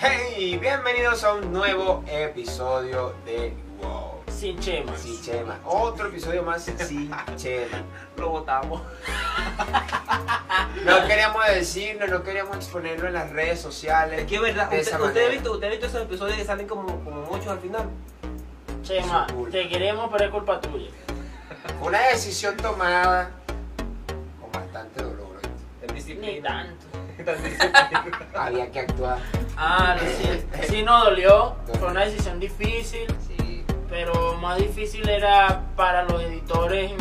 Hey, bienvenidos a un nuevo episodio de. Sin chemas. Sin Chema. Otro episodio más sin Chema. Lo votamos. No queríamos decirlo, no queríamos exponerlo en las redes sociales. Es que es verdad, de usted, esa usted ha manera. visto, usted ha visto esos episodios que salen como, como muchos al final. Chema, Su te queremos, pero es culpa tuya. Fue una decisión tomada con bastante dolor. ¿oíste? En Ni disciplina. tanto. Tan disciplina. Había que actuar. Ah, sí, sí nos dolió. Fue una decisión difícil, Sí. Pero más difícil era para los editores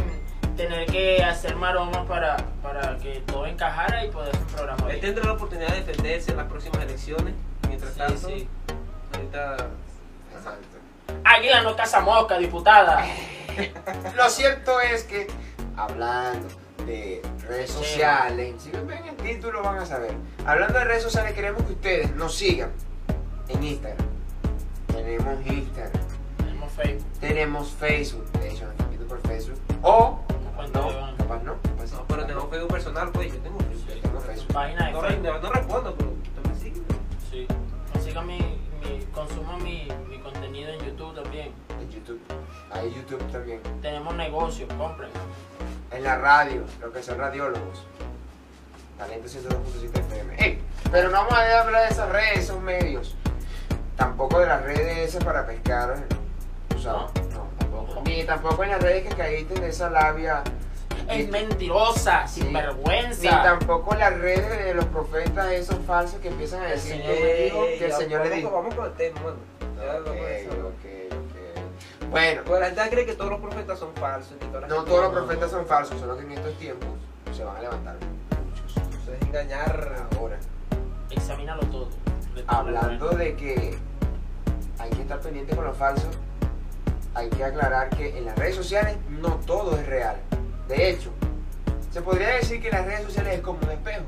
tener que hacer maromas para, para que todo encajara y poder hacer un programa Él bien. tendrá la oportunidad de defenderse en las próximas elecciones. Mientras Sí, tanto, sí. ahorita Exacto. Águila no caza mosca, diputada. Lo cierto es que, hablando de redes Sí. sociales, si ven el título van a saber. Hablando de redes sociales, queremos que ustedes nos sigan en Instagram. Tenemos Instagram, Facebook. tenemos Facebook, de hecho nos están viendo por Facebook. O, no, capaz no, capaz sí, no, pero tengo no. Facebook personal, pues yo tengo Yo Facebook. tengo Facebook. Página de No, Facebook. no, no respondo, pero usted me sigue. Sí. Mi, mi, consuma mi, mi contenido en YouTube también. En YouTube, hay YouTube también. Tenemos negocios, compren. En la radio, lo que son radiólogos. Talento 102.7 FM. Ey, pero no vamos a hablar de esas redes, esos medios. Tampoco de las redes esas para pescar. ¿Tú sabes? No, tampoco. Ni tampoco en las redes que caíste de esa labia. Es mentirosa, Sí. sin Ni vergüenza. tampoco las redes de los profetas esos falsos que empiezan a El decir Señor que, dijo que el Señor le vamos, dijo. Vamos con el tema, bueno. Bueno, Pues la gente cree que todos los profetas son falsos. Que todas las no todos los profetas son falsos, solo que en estos tiempos se van a levantar muchos. Eso es engañar. Ahora. Examínalo todo. De todo lo hablando de que hay que estar pendiente con lo falso, hay que aclarar que en las redes sociales no todo es real. De hecho, se podría decir que las redes sociales es como un espejo.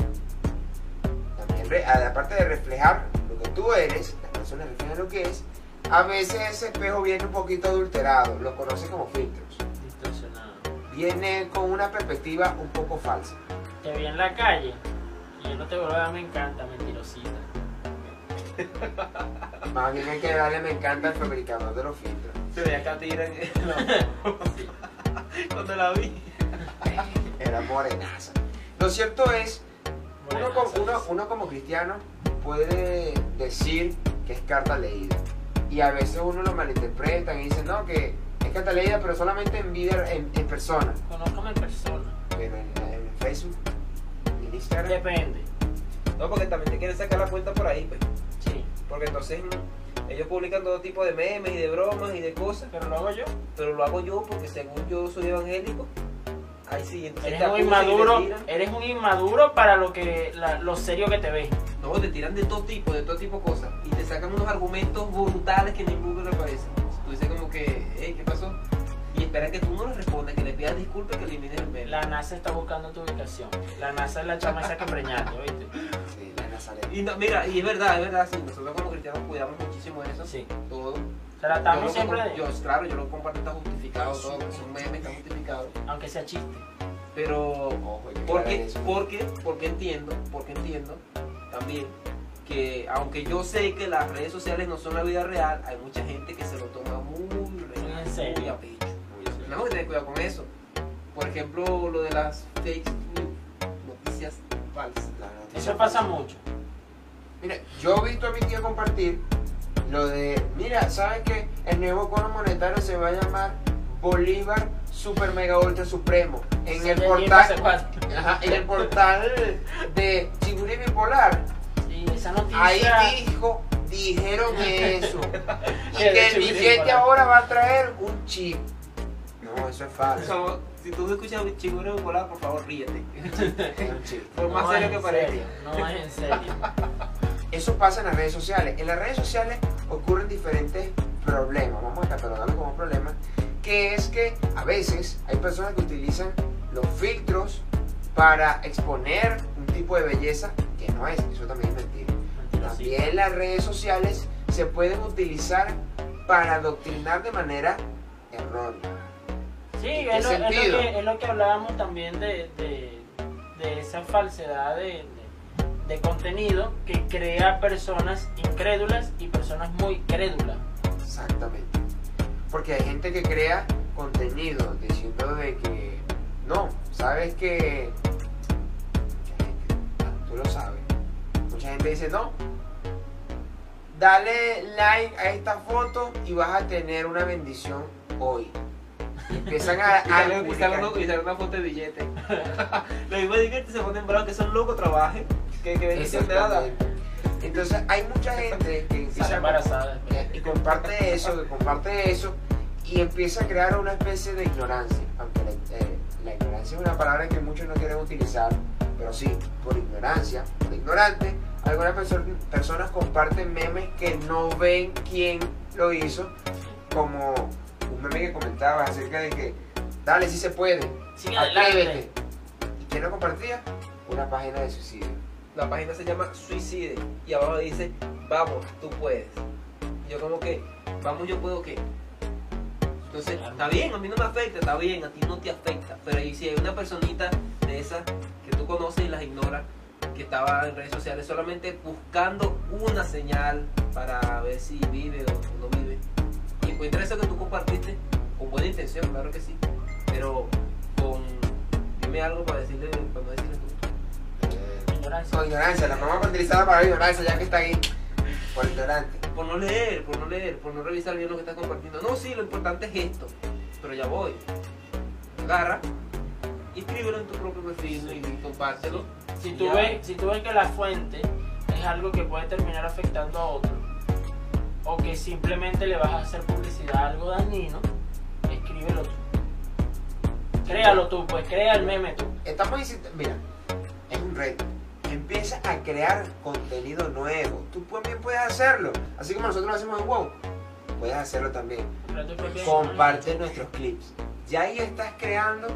También, aparte de reflejar lo que tú eres, las personas reflejan lo que es, a veces ese espejo viene un poquito adulterado, lo conocen como filtros. Distorsionado. Viene con una perspectiva un poco falsa. Te vi en la calle y yo no te vuelvo a dar, me encanta, mentirosita. Más bien hay que darle me encanta al fabricador de los filtros. Se veía que tiran. No. Cuando la vi. Era morenaza. Lo cierto es, uno, como, uno, sí. uno como cristiano puede decir que es carta leída. Y a veces uno lo malinterpreta y dice, no, que es carta leída, pero solamente en vida, en, en persona. Conózcame en persona. Pero en, en Facebook, en Instagram. Depende. No, porque también te quieren sacar la cuenta por ahí, pues. Sí. Porque entonces ellos publican todo tipo de memes y de bromas y de cosas, Pero lo hago yo. pero lo hago yo porque según yo soy evangélico, ahí sí, entonces Eres un y inmaduro. Eres un inmaduro para lo que la- lo serio que te ves. No, te tiran de todo tipo, de todo tipo de cosas. Y te sacan unos argumentos brutales que ni Google aparece. Tú dices como que, hey, ¿qué pasó? Y esperan que tú no les respondas, que le pidas disculpas, que elimines el meme. La NASA está buscando tu ubicación. La NASA es la chama esa que preñaste, ¿oíste? Sí. Y no, mira, y es verdad, es verdad, sí, nosotros como cristianos cuidamos muchísimo eso, Sí. todo. Tratamos Yo siempre de. yo, claro, yo lo comparto, está justificado todo, es un meme, está justificado. Aunque sea chiste. Pero, Ojo, porque, porque, porque entiendo, porque entiendo también que aunque yo sé que las redes sociales no son la vida real, hay mucha gente que se lo toma muy real, en serio. muy a pecho. Tenemos que tener cuidado con eso. Por ejemplo, lo de las fake news, noticias falsas. Eso pasa mucho. Mira, yo he visto a mi tía compartir lo de, mira, ¿sabes qué? El nuevo cono monetario se va a llamar Bolívar Super Mega Ultra Supremo. En Sí, el portal, ajá, en el portal de Chiburi Bipolar. Sí, esa noticia. Ahí dijo, dijeron eso. Y Que el Chiburi billete Bipolar. ahora va a traer un chip. No, eso es falso. So, si tú escuchas chiguro de volar, por favor, ríete. Es un chip. Por más serio que parezca. No es en serio. Eso pasa en las redes sociales. En las redes sociales ocurren diferentes problemas, vamos a catalogarlo como problemas, que es que a veces hay personas que utilizan los filtros para exponer un tipo de belleza que no es, eso también es mentira. Mentira, sí. También las redes sociales se pueden utilizar para adoctrinar de manera errónea. Sí, ¿En qué es lo, es lo sentido? que, es lo que hablábamos también de, de, de esa falsedad de, de- contenido que crea personas incrédulas y personas muy crédulas. Exactamente. Porque hay gente que crea contenido diciendo de que no, sabes que mucha gente, ah, tú lo sabes. Mucha gente dice no. Dale like a esta foto y vas a tener una bendición hoy. Y empiezan a, Y a sale, y publicar. sale uno- y sale una foto de billete. Los mismos billetes se ponen bravos que son locos, trabajen. Que, que bendición te nada. Entonces hay mucha gente que empieza embarazada. y comparte eso, que comparte eso y empieza a crear una especie de ignorancia. Aunque la, eh, la ignorancia es una palabra que muchos no quieren utilizar, pero sí, por ignorancia, por ignorante, algunas perso- personas comparten memes que no ven quién lo hizo, como un meme que comentaba acerca de que, dale si se puede, Sigue atrévete. ¿Y quién lo compartía? Una página de suicidio. La página se llama Suicide y abajo dice, vamos, tú puedes. Yo como que, vamos, yo puedo qué. Entonces, está bien, a mí no me afecta, está bien, a ti no te afecta. Pero ahí si hay una personita de esas que tú conoces y las ignoras, que estaba en redes sociales solamente buscando una señal para ver si vive o no vive. Y encuentra eso que tú compartiste con buena intención, claro que sí. Pero con, dime algo para decirle, para no decirle Ignorancia. con ignorancia, la vamos a utilizar la palabra ignorancia ya que está ahí, por ignorante. por no leer, por no leer, por no revisar bien lo que estás compartiendo. No, sí, lo importante es esto, pero ya voy. Agarra y escríbelo en tu propio perfil y compártelo. Si tú, ves, si tú ves que la fuente es algo que puede terminar afectando a otro, o que simplemente le vas a hacer publicidad a algo dañino, escríbelo tú. Créalo tú, pues crea el meme tú. Estamos diciendo, mira, es un reto. Empieza a crear contenido nuevo. Tú también puedes hacerlo. Así como nosotros lo hacemos en WoW. Puedes hacerlo también. Comparte nuestros clips. Ya ahí estás creando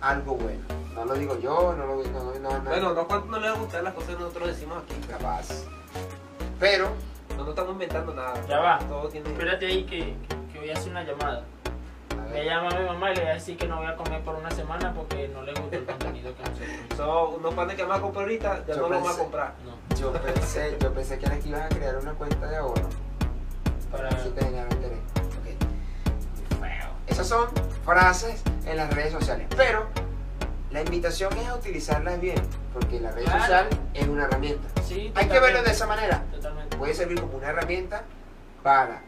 algo bueno. No lo digo yo, no lo digo, no, no, no, Bueno, no cuánto no le va a gustar las cosas que nosotros decimos aquí. capaz. Pero, No, no estamos inventando nada. Ya va. Todo tiene. Espérate ahí que, que voy a hacer una llamada. A Me llama mi mamá y le voy a decir que no voy a comer por una semana porque no le gusta el contenido que nosotros. Son unos panes que vamos a comprar ahorita, ya Yo no los vamos a comprar. No, yo pensé, yo pensé que era que ibas a crear una cuenta de ahorro. para... Eso te genera interés. Ok. Esas son frases en las redes sociales. Pero la invitación es a utilizarlas bien, porque la red Claro. social es una herramienta. Sí, Hay que verlo de esa manera. Totalmente. Puede servir como una herramienta para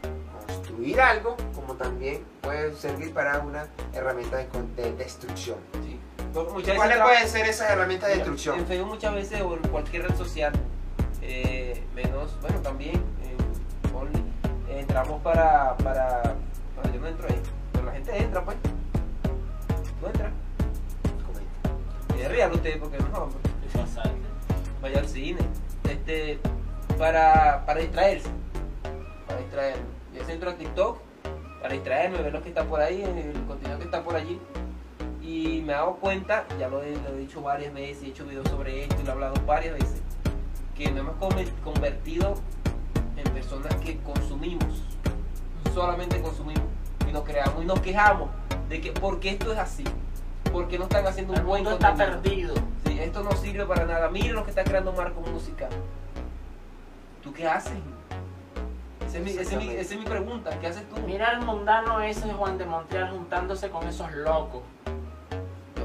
construir algo, como también puede servir para una herramienta de, de destrucción. Sí. Porque veces ¿Cuáles pueden ser esas herramientas de En destrucción? Facebook muchas veces o en cualquier red social, eh, menos, bueno, también en Only, eh, entramos para, para, bueno, yo no entro ahí, pero la gente entra pues, no entra, Comenta. es real usted porque no, salte. vaya al cine, este, para, para distraerse, para distraerme, yo entro a TikTok para distraerme, ver lo que está por ahí, el contenido que está por allí. Y me he dado cuenta, ya lo he, lo he dicho varias veces, he hecho videos sobre esto y lo he hablado varias veces, que nos hemos convertido en personas que consumimos, solamente consumimos, y nos creamos y nos quejamos de que, ¿por qué esto es así? ¿Por qué no están haciendo un El buen mundo está contenido? perdido. Sí, esto no sirve para nada. Miren lo que está creando Marco Música. ¿Tú qué haces? Esa es mi, esa es mi- esa es mi pregunta. ¿Qué haces tú? Mira el mundano ese de Juan de Montreal juntándose con esos locos.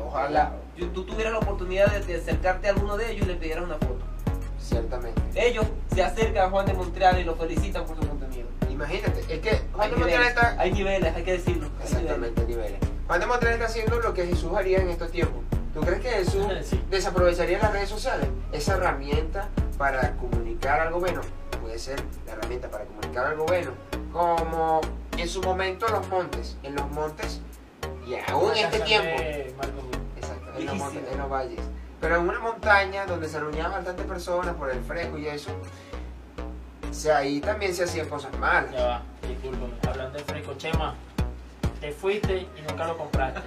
Ojalá yo- tú tuvieras la oportunidad de, de acercarte a alguno de ellos y le pidieras una foto. Ciertamente. Ellos se acercan a Juan de Montreal y lo felicitan por su contenido. Imagínate, es que Juan Hay de Montreal está hay niveles, hay que decirlo. hay niveles. Exactamente, niveles. Juan de Montreal está haciendo lo que Jesús haría en estos tiempos. ¿Tú crees que Jesús Sí. desaprovecharía las redes sociales? Esa herramienta para comunicar algo bueno puede ser la herramienta para comunicar algo bueno. Como en su momento los montes. En los montes y aún en este tiempo. Exacto, en los, montes, en los valles. Pero en una montaña donde se reunían bastantes personas por el fresco y eso, o sea, ahí también se hacían cosas malas. Ya va, discúlpame. Hablando de fresco, Chema, te fuiste y nunca lo compraste.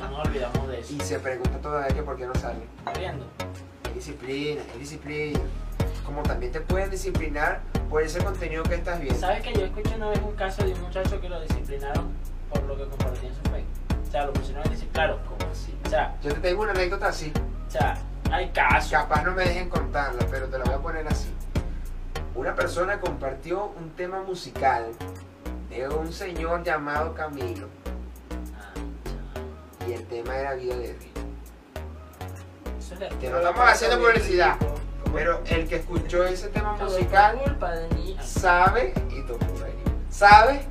No nos olvidamos de eso. Y se pregunta todavía que por qué no sale. ¿Está viendo? Hay disciplina, hay disciplina. Como también te pueden disciplinar por ese contenido que estás viendo. ¿Sabes que yo escuché una vez un caso de un muchacho que lo disciplinaron por lo que compartía en su Facebook? O sea, lo pusieron en disciplina. Claro, ¿Cómo así? o sea, Yo te tengo una anécdota así. o sea, hay casos. Capaz no me dejen contarla, pero te la voy a poner así. Una persona compartió un tema musical de un señor llamado Camilo y el tema era vida de río. Que no estamos haciendo publicidad, pero el que escuchó ese tema musical culpa de mí. sabe y sabe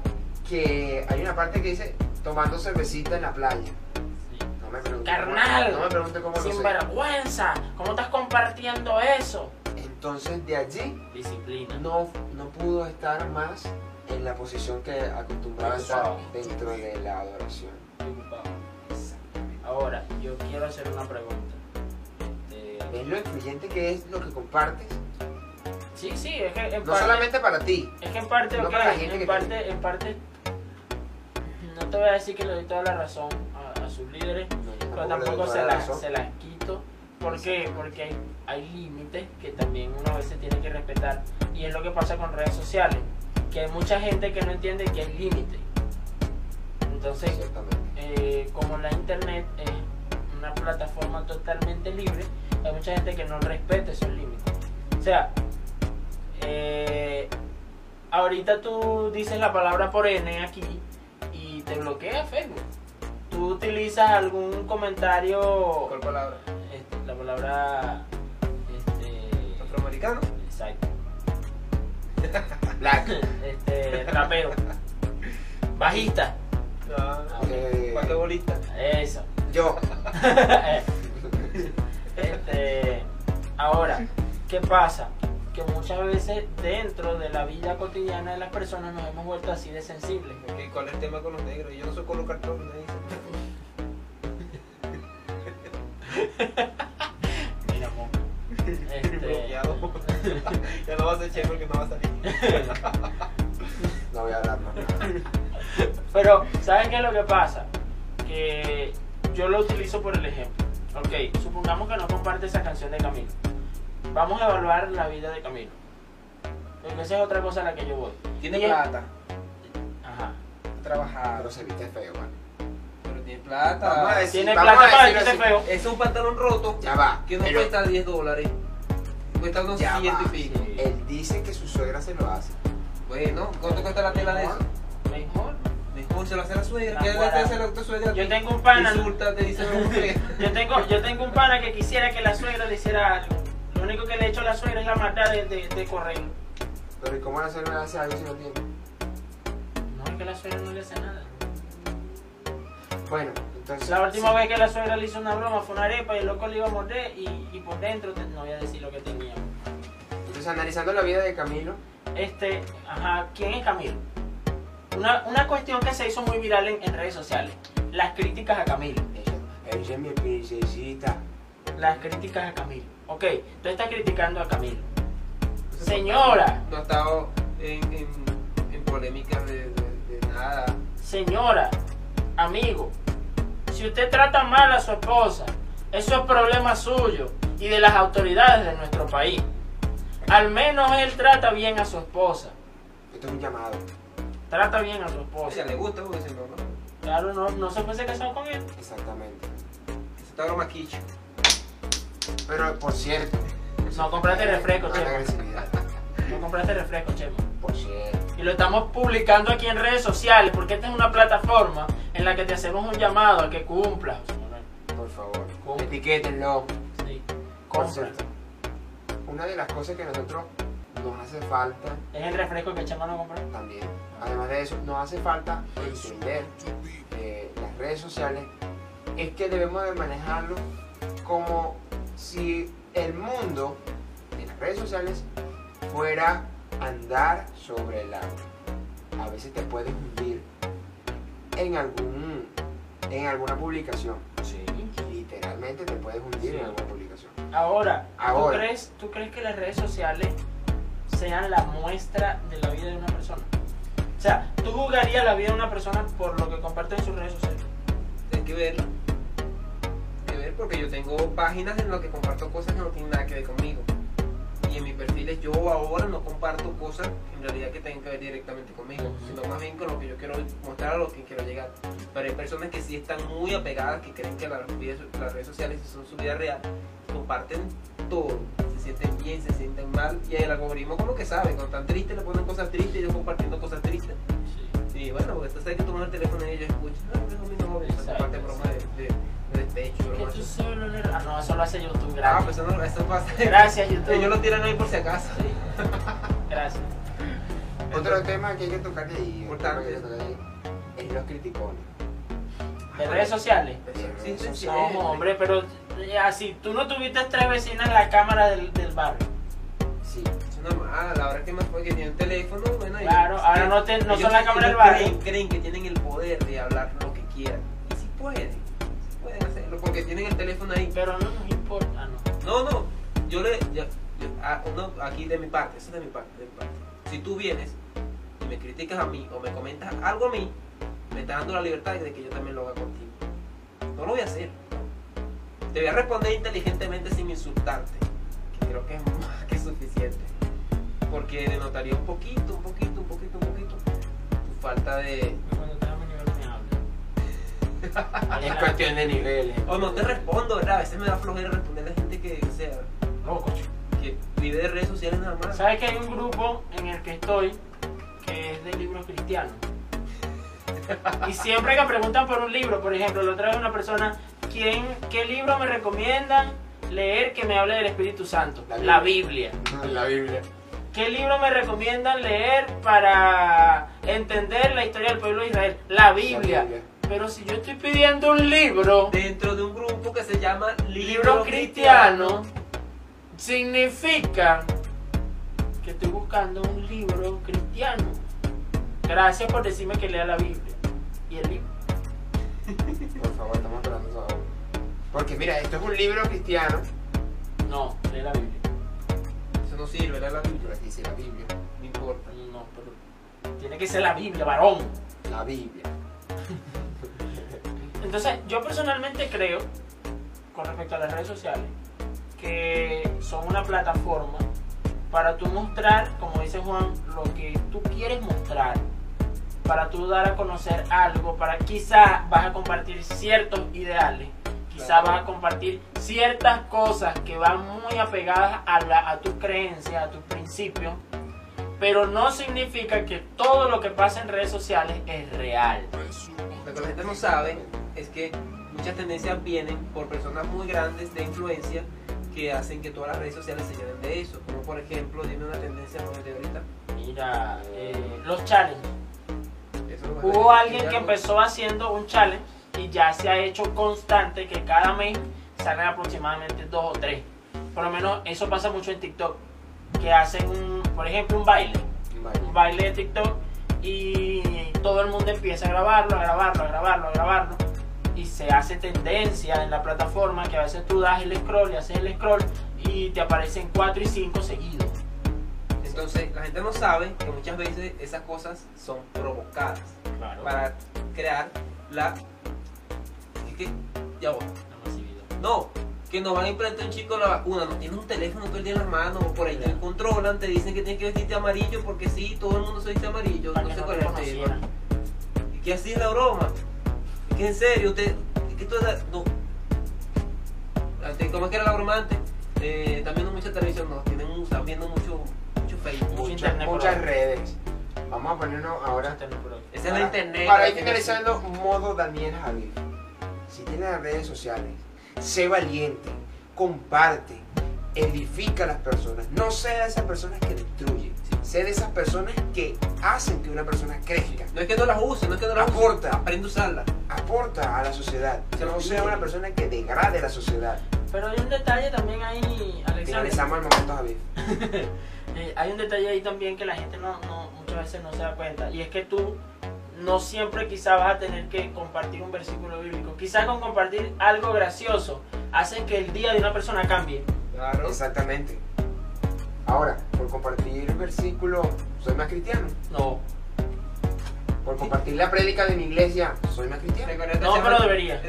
que hay una parte que dice tomando cervecita en la playa. No me pregunte Carnal. no me pregunte cómo lo Sin sé. vergüenza. ¿Cómo estás compartiendo eso? Entonces de allí Disciplina. no, no pudo estar más en la posición que acostumbraba estar dentro de la adoración. Ahora, yo quiero hacer una pregunta. ¿Ves lo influyente que es lo que compartes? Sí, sí, es que en No parte, solamente para ti. es que en parte, no ok, para la gente en que parte, en parte, no te voy a decir que le doy toda la razón a, a sus líderes, No, pero tampoco se la las, se las quito. ¿Por qué? Porque hay, hay límites que también uno a veces tiene que respetar. Y es lo que pasa con redes sociales, que hay mucha gente que no entiende que hay límites. Entonces, eh, como la internet es una plataforma totalmente libre, hay mucha gente que no respeta esos límites. O sea, eh, ahorita tú dices la palabra por N aquí y te bloquea Facebook. Tú utilizas algún comentario, ¿Cuál palabra? este, la palabra, este, ¿Afroamericano? exacto, Black. este, rapero, bajista, No. Eh, Basquetbolista. eso. yo. ahora, ¿qué pasa? Que muchas veces dentro de la vida cotidiana de las personas nos hemos vuelto así de sensibles. Ok, ¿Cuál es el tema con los negros? Yo no soy con los cartones. me dicen. Mira, mo. Este, Bloqueado. ya no va a chévere porque no va a salir. No voy a hablar más. pero, ¿saben qué es lo que pasa? Que yo lo utilizo por el ejemplo. Ok, supongamos que no comparte esa canción de Camilo. Vamos a evaluar la vida de Camilo. Porque esa es otra cosa a la que yo voy. Tiene Y- plata. Ajá. Ha trabajado. Pero se viste feo, man. Pero tiene plata. Vamos a decir- Tiene vamos plata a para decirlo vestirse así. feo. Es un pantalón roto Ya va. que no pero cuesta 10 dólares. Cuesta unos Ya 100 va. y pico. Sí. Él dice que su suegra se lo hace. Bueno, ¿cuánto cuesta la tela de eso? Mejor. Mejor se lo hace la suegra. ¿Qué le hace la tu suegra? Yo tengo un pana. Insulta, te dice no mujer. Yo tengo, yo tengo un pana que quisiera que la suegra le hiciera algo. Lo único que le he hecho a la suegra es la maldad de, de, de correr. Pero ¿y cómo la suegra hace algo si no tiene? No es que la suegra no le hace nada. Bueno, entonces. La última sí. vez que la suegra le hizo una broma fue una arepa y el loco le iba a morder y, y por dentro te- no voy a decir lo que tenía. Entonces, analizando la vida de Camilo, Este, ajá, ¿quién es Camilo? Una, una cuestión que se hizo muy viral en, en redes sociales. Las críticas a Camilo. ella, ella es mi princesita. Las críticas a Camilo. Ok, tú estás criticando a Camilo. Señora. No ha estado en, en, en polémicas de, de- de nada. Señora, amigo, si usted trata mal a su esposa, eso es problema suyo y de las autoridades de nuestro país. Al menos él trata bien a su esposa. Esto es un llamado. Trata bien a su esposa. ella le gusta porque no, no. Claro, no, no se fuese casado con él. Exactamente. Se está broma quicho. Pero, por cierto. No compraste refresco, Chema. agresividad. No compraste refresco, Chema. Por cierto. Y lo estamos publicando aquí en redes sociales porque esta es una plataforma en la que te hacemos un llamado a que cumplas. Por favor. Etiquétenlo. Sí, Por cierto. Una de las cosas que nosotros nos hace falta Es el refresco que Chema no compró. también, además de eso, nos hace falta entender eh, las redes sociales, es que debemos de manejarlo como si el mundo de las redes sociales fuera andar sobre el agua. A veces te puedes hundir en algún en alguna publicación. Sí. Literalmente te puedes hundir Sí. en alguna publicación. Ahora, Ahora. ¿tú, crees, ¿tú crees que las redes sociales sean la muestra de la vida de una persona? O sea, ¿tú jugarías la vida de una persona por lo que comparte en sus redes sociales? Hay que ver. Ver porque yo tengo páginas en las que comparto cosas que no tienen nada que ver conmigo. Y en mis perfiles yo ahora no comparto cosas en realidad que tengan que ver directamente conmigo, sino más bien con lo que yo quiero mostrar a lo que quiero llegar. Pero hay personas que sí están muy apegadas, que creen que las redes, las redes sociales son su vida real, comparten todo, se sienten bien, se sienten mal, y el algoritmo como que sabe, cuando están tristes le ponen cosas tristes y yo compartiendo cosas tristes. Y bueno, porque tú sabes que toman el teléfono y ellos escuchan, no, parte de broma de, de, de broma tú solo le- Ah, no, eso lo hace YouTube. Ah, Gracias. pues eso, no, eso pasa. Gracias, YouTube. Ellos lo tiran ahí por si acaso. Sí. Gracias. Otro tema que hay que tocar de ahí, Importante. que tocar ahí, es los criticones. De redes sociales. Sí, sí, sí, No, hombre, pero eh, así, tú no tuviste tres vecinas en la cámara del, del barrio. Sí. Es normal, ahora que más fue que tienen teléfono, bueno, ellos- Claro, ahora no te- no son la cámara del barrio. Creen, creen que tienen el poder de hablar lo que quieran. Y sí pueden, porque tienen el teléfono ahí. Pero no nos importa. No. No, no, yo le. yo- yo- ah, no, aquí de mi parte, eso es de mi parte, de mi parte. Si tú vienes y me criticas a mí o me comentas algo a mí, me estás dando la libertad de que yo también lo haga contigo. No lo voy a hacer. Te voy a responder inteligentemente sin insultarte, que creo que es más que suficiente. Porque denotaría un poquito, un poquito, un poquito, un poquito tu falta de. Es cuestión de niveles. O no te respondo, ¿verdad? A veces me da flojera responder a la gente que, o sea, que vive de redes sociales nada más. ¿Sabes que hay un grupo en el que estoy que es de libros cristianos? Y siempre que preguntan por un libro, por ejemplo, la otra vez una persona, ¿quién, ¿qué libro me recomiendan leer que me hable del Espíritu Santo? La La Biblia. La Biblia. ¿Qué libro me recomiendan leer para entender la historia del pueblo de Israel? La Biblia. Biblia. Pero si yo estoy pidiendo un libro, dentro de un grupo que se llama libro cristiano, significa que estoy buscando un libro cristiano. Gracias por decirme que lea la Biblia. ¿Y el libro? Por favor, estamos hablando de eso. Porque mira, esto es un libro cristiano. No, lee la Biblia. Eso no sirve, lee la Biblia. Aquí dice la Biblia. No importa. No, pero tiene que ser la Biblia, varón. La Biblia. Entonces, yo personalmente creo, con respecto a las redes sociales, que son una plataforma para tú mostrar, como dice Juan, lo que tú quieres mostrar, para tú dar a conocer algo, para quizá vas a compartir ciertos ideales, quizá vas a compartir ciertas cosas que van muy apegadas a, la, a tu creencia, a tus principios, pero no significa que todo lo que pasa en redes sociales es real. Lo que la gente no sabe es que muchas tendencias vienen por personas muy grandes de influencia que hacen que todas las redes sociales se llenen de eso. Como por ejemplo, dime una tendencia de ahorita. Mira, eh, los challenges. Hubo alguien que empezó haciendo un challenge y ya se ha hecho constante que cada mes salen aproximadamente dos o tres. Por lo menos eso pasa mucho en TikTok. Que hacen, un, por ejemplo, un baile. Un baile de TikTok y todo el mundo empieza a grabarlo, a grabarlo, a grabarlo, a grabarlo. Se hace tendencia en la plataforma que a veces tú das el scroll y haces el scroll y te aparecen cuatro y cinco seguidos. Entonces, la gente no sabe que muchas veces esas cosas son provocadas Claro. para crear la. que- ya voy. No, que nos van a implantar un chico la vacuna, no tienen un teléfono todo el día en las manos, o por ahí te controlan, te dicen que tienes que vestirte amarillo porque sí, todo el mundo se viste amarillo, Para no que sé cuál es el. ¿Y qué así es la broma? En serio, usted, es que toda no. Antes, ¿Cómo es que era la broma antes? Eh, están viendo mucha televisión, no, tienen, están viendo mucho, mucho Facebook. Mucho Muchas, internet muchas redes. Vamos a ponernos ahora. Esa es la internet. Para ir finalizando, modo Daniel Javier. Si tienes las redes sociales, sé valiente, comparte, edifica a las personas. No sea esas personas que destruyen. Sé de esas personas que hacen que una persona crezca. No es que no las use, no es que no las use, Aporta. aprende a usarlas. Aporta a la sociedad. No sea una persona que degrade la sociedad. Pero hay un detalle también ahí, Alexander. Finalizamos el momento, Javier. Eh, hay un detalle ahí también que la gente no, no- muchas veces no se da cuenta. Y es que tú no siempre quizá vas a tener que compartir un versículo bíblico. Quizá con compartir algo gracioso hace que el día de una persona cambie. Claro. Exactamente. Ahora, por compartir el versículo, soy más cristiano. No, Por compartir la prédica de mi iglesia, soy más cristiano. No, semana- pero debería.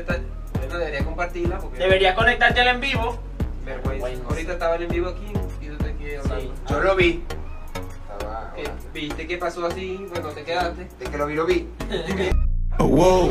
Bueno, debería compartirla porque. Deberías conectarte al en vivo. Vergüenza. Ahorita estaba el en vivo aquí y tú te aquí hablando. Sí. Yo lo vi. Estaba. ¿Viste qué pasó así? Bueno, te quedaste. De que lo vi, lo vi. Whoa.